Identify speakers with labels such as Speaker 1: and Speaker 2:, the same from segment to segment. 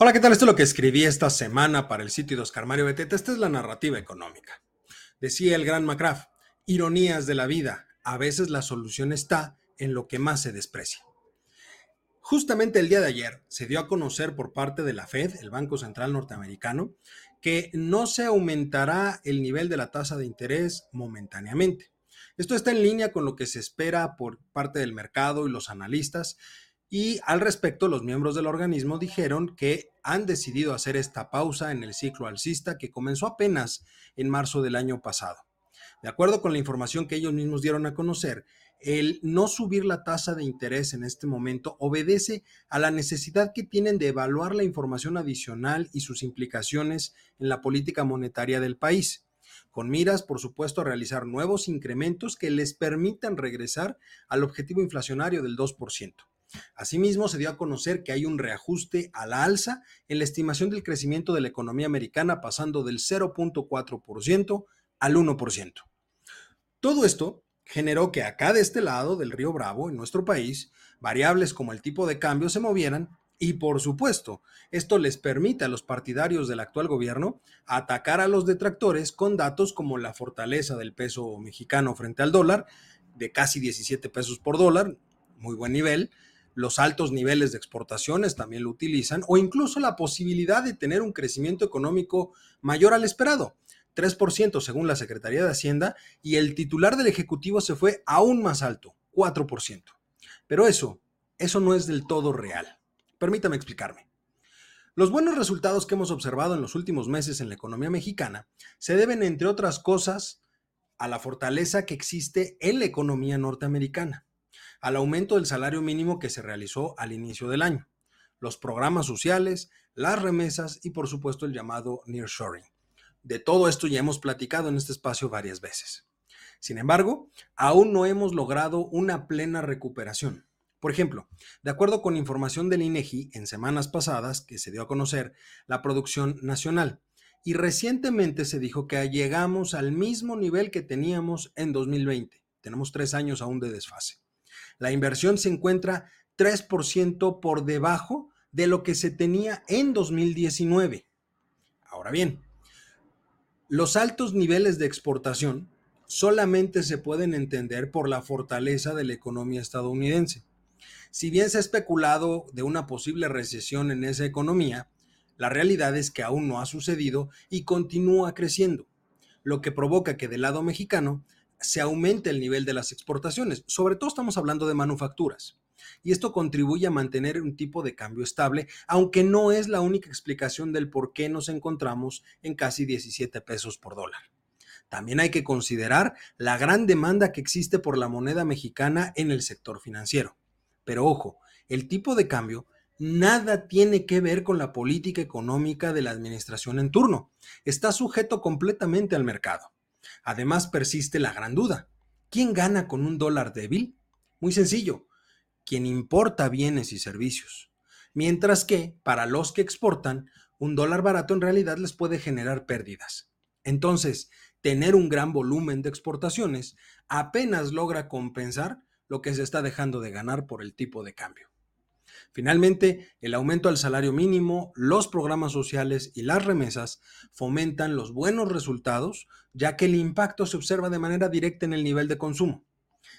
Speaker 1: Hola, ¿qué tal? Esto es lo que escribí esta semana para el sitio de Oscar Mario Beteta. Esta es la narrativa económica. Decía el gran McCraff, ironías de la vida. A veces la solución está en lo que más se desprecia. Justamente el día de ayer se dio a conocer por parte de la Fed, el Banco Central Norteamericano, que no se aumentará el nivel de la tasa de interés momentáneamente. Esto está en línea con lo que se espera por parte del mercado y los analistas y al respecto, los miembros del organismo dijeron que han decidido hacer esta pausa en el ciclo alcista que comenzó apenas en marzo del año pasado. De acuerdo con la información que ellos mismos dieron a conocer, el no subir la tasa de interés en este momento obedece a la necesidad que tienen de evaluar la información adicional y sus implicaciones en la política monetaria del país, con miras, por supuesto, a realizar nuevos incrementos que les permitan regresar al objetivo inflacionario del 2%. Asimismo, se dio a conocer que hay un reajuste a la alza en la estimación del crecimiento de la economía americana pasando del 0.4% al 1%. Todo esto generó que acá de este lado del río Bravo, en nuestro país, variables como el tipo de cambio se movieran y por supuesto, esto les permite a los partidarios del actual gobierno atacar a los detractores con datos como la fortaleza del peso mexicano frente al dólar, de casi 17 pesos por dólar, muy buen nivel, los altos niveles de exportaciones también lo utilizan, o incluso la posibilidad de tener un crecimiento económico mayor al esperado, 3% según la Secretaría de Hacienda, y el titular del Ejecutivo se fue aún más alto, 4%. Pero eso, eso no es del todo real. Permítame explicarme. Los buenos resultados que hemos observado en los últimos meses en la economía mexicana se deben, entre otras cosas, a la fortaleza que existe en la economía norteamericana al aumento del salario mínimo que se realizó al inicio del año, los programas sociales, las remesas y por supuesto el llamado nearshoring. De todo esto ya hemos platicado en este espacio varias veces. Sin embargo, aún no hemos logrado una plena recuperación. Por ejemplo, de acuerdo con información del INEGI en semanas pasadas que se dio a conocer la producción nacional, y recientemente se dijo que llegamos al mismo nivel que teníamos en 2020. Tenemos tres años aún de desfase la inversión se encuentra 3% por debajo de lo que se tenía en 2019. Ahora bien, los altos niveles de exportación solamente se pueden entender por la fortaleza de la economía estadounidense. Si bien se ha especulado de una posible recesión en esa economía, la realidad es que aún no ha sucedido y continúa creciendo, lo que provoca que del lado mexicano se aumente el nivel de las exportaciones. Sobre todo estamos hablando de manufacturas. Y esto contribuye a mantener un tipo de cambio estable, aunque no es la única explicación del por qué nos encontramos en casi 17 pesos por dólar. También hay que considerar la gran demanda que existe por la moneda mexicana en el sector financiero. Pero ojo, el tipo de cambio nada tiene que ver con la política económica de la administración en turno. Está sujeto completamente al mercado. Además persiste la gran duda. ¿Quién gana con un dólar débil? Muy sencillo, quien importa bienes y servicios. Mientras que, para los que exportan, un dólar barato en realidad les puede generar pérdidas. Entonces, tener un gran volumen de exportaciones apenas logra compensar lo que se está dejando de ganar por el tipo de cambio. Finalmente, el aumento al salario mínimo, los programas sociales y las remesas fomentan los buenos resultados, ya que el impacto se observa de manera directa en el nivel de consumo.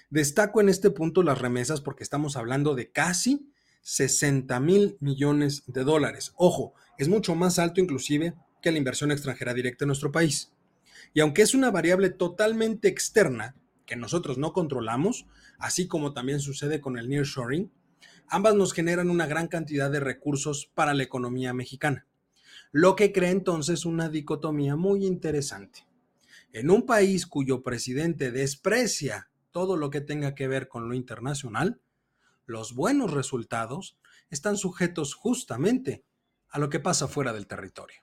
Speaker 1: Destaco en este punto las remesas porque estamos hablando de casi 60 mil millones de dólares. Ojo, es mucho más alto inclusive que la inversión extranjera directa en nuestro país. Y aunque es una variable totalmente externa que nosotros no controlamos, así como también sucede con el nearshoring, Ambas nos generan una gran cantidad de recursos para la economía mexicana, lo que crea entonces una dicotomía muy interesante. En un país cuyo presidente desprecia todo lo que tenga que ver con lo internacional, los buenos resultados están sujetos justamente a lo que pasa fuera del territorio.